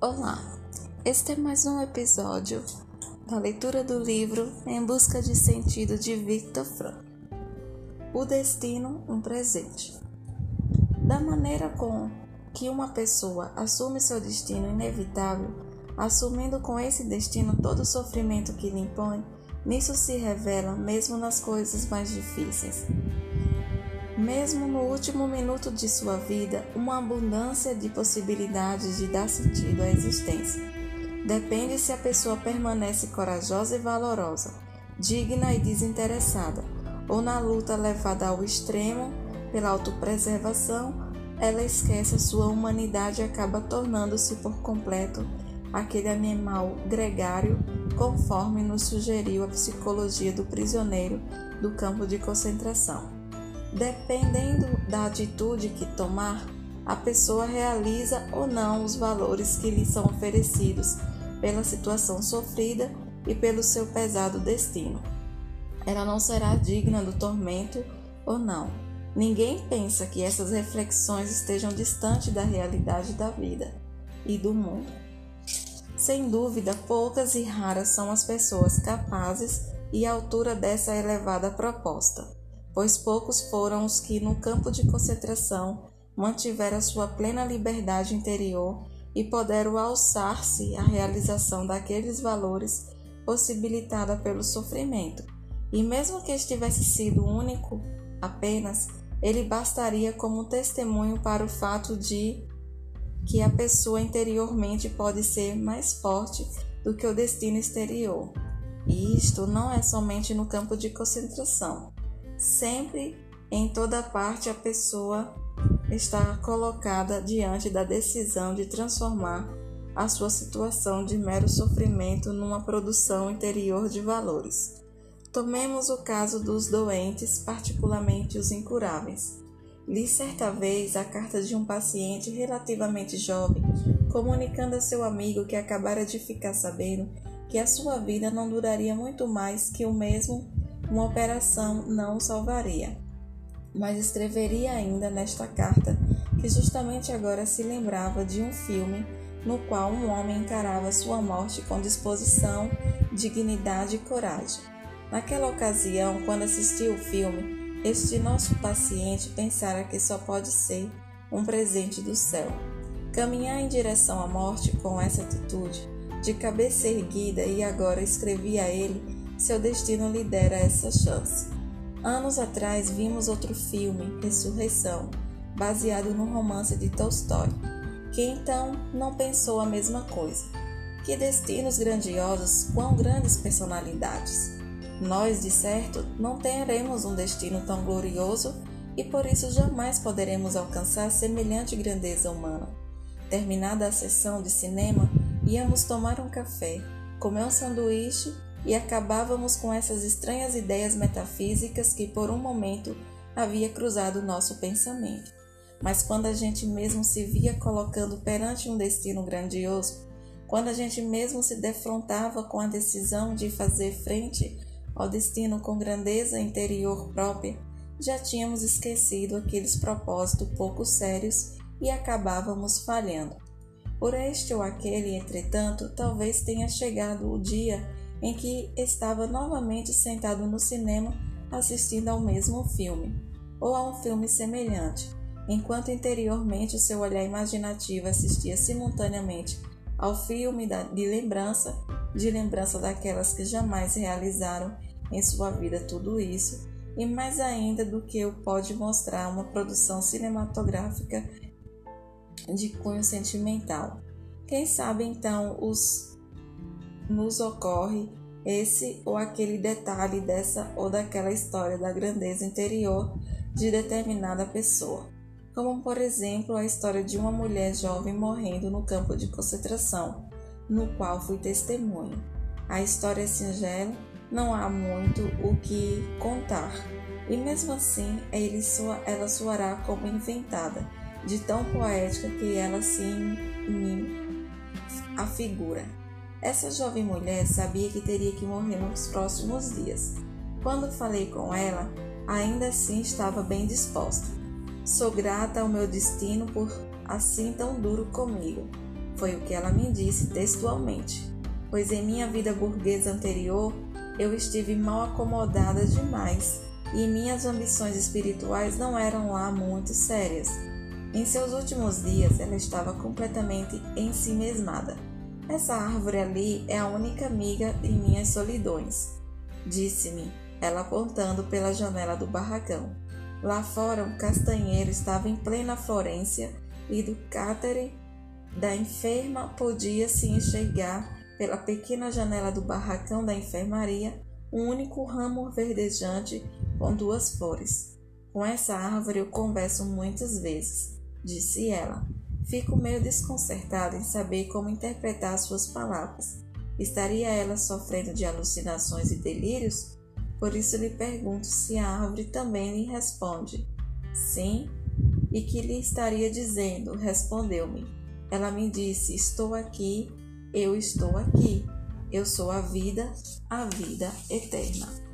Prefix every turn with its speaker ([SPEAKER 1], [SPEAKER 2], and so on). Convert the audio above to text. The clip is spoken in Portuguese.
[SPEAKER 1] Olá, este é mais um episódio da leitura do livro Em Busca de Sentido de Victor Frankl. O destino, um presente. Da maneira com que uma pessoa assume seu destino inevitável, assumindo com esse destino todo o sofrimento que lhe impõe, nisso se revela mesmo nas coisas mais difíceis mesmo no último minuto de sua vida, uma abundância de possibilidades de dar sentido à existência. Depende se a pessoa permanece corajosa e valorosa, digna e desinteressada, ou na luta levada ao extremo pela autopreservação, ela esquece a sua humanidade e acaba tornando-se por completo aquele animal gregário, conforme nos sugeriu a psicologia do prisioneiro do campo de concentração. Dependendo da atitude que tomar, a pessoa realiza ou não os valores que lhe são oferecidos pela situação sofrida e pelo seu pesado destino. Ela não será digna do tormento ou não. Ninguém pensa que essas reflexões estejam distantes da realidade da vida e do mundo. Sem dúvida, poucas e raras são as pessoas capazes e à altura dessa elevada proposta pois poucos foram os que, no campo de concentração, mantiveram sua plena liberdade interior e puderam alçar-se à realização daqueles valores possibilitada pelo sofrimento. E mesmo que estivesse sido único apenas, ele bastaria como testemunho para o fato de que a pessoa interiormente pode ser mais forte do que o destino exterior. E isto não é somente no campo de concentração. Sempre em toda parte a pessoa está colocada diante da decisão de transformar a sua situação de mero sofrimento numa produção interior de valores. Tomemos o caso dos doentes, particularmente os incuráveis. Li certa vez a carta de um paciente relativamente jovem, comunicando a seu amigo que acabara de ficar sabendo que a sua vida não duraria muito mais que o mesmo uma operação não o salvaria. Mas escreveria ainda nesta carta que justamente agora se lembrava de um filme no qual um homem encarava sua morte com disposição, dignidade e coragem. Naquela ocasião, quando assistiu o filme, este nosso paciente pensara que só pode ser um presente do céu. Caminhar em direção à morte com essa atitude, de cabeça erguida, e agora escrevia a ele seu destino lhe dera essa chance. Anos atrás vimos outro filme, Ressurreição, baseado no romance de Tolstói, que então não pensou a mesma coisa. Que destinos grandiosos, quão grandes personalidades! Nós, de certo, não teremos um destino tão glorioso e por isso jamais poderemos alcançar semelhante grandeza humana. Terminada a sessão de cinema, íamos tomar um café, comer um sanduíche e acabávamos com essas estranhas ideias metafísicas que por um momento havia cruzado nosso pensamento. Mas quando a gente mesmo se via colocando perante um destino grandioso, quando a gente mesmo se defrontava com a decisão de fazer frente ao destino com grandeza interior própria, já tínhamos esquecido aqueles propósitos pouco sérios e acabávamos falhando. Por este ou aquele, entretanto, talvez tenha chegado o dia em que estava novamente sentado no cinema assistindo ao mesmo filme, ou a um filme semelhante, enquanto interiormente o seu olhar imaginativo assistia simultaneamente ao filme de lembrança, de lembrança daquelas que jamais realizaram em sua vida tudo isso, e mais ainda do que o pode mostrar uma produção cinematográfica de cunho sentimental. Quem sabe então os nos ocorre esse ou aquele detalhe dessa ou daquela história da grandeza interior de determinada pessoa, como por exemplo a história de uma mulher jovem morrendo no campo de concentração, no qual fui testemunha. A história é singela, não há muito o que contar, e mesmo assim ela soará como inventada, de tão poética que ela se afigura. Essa jovem mulher sabia que teria que morrer nos próximos dias. Quando falei com ela, ainda assim estava bem disposta. Sou grata ao meu destino por assim tão duro comigo. Foi o que ela me disse textualmente, pois em minha vida burguesa anterior eu estive mal acomodada demais e minhas ambições espirituais não eram lá muito sérias. Em seus últimos dias, ela estava completamente em si mesmada. Essa árvore ali é a única amiga em minhas solidões, disse-me, ela apontando pela janela do barracão. Lá fora, um castanheiro estava em plena florência e do cátere da enferma podia-se enxergar pela pequena janela do barracão da enfermaria um único ramo verdejante com duas flores. Com essa árvore eu converso muitas vezes, disse ela. Fico meio desconcertada em saber como interpretar suas palavras. Estaria ela sofrendo de alucinações e delírios? Por isso lhe pergunto se a árvore também lhe responde. Sim. E que lhe estaria dizendo? Respondeu-me. Ela me disse: Estou aqui, eu estou aqui. Eu sou a vida, a vida eterna.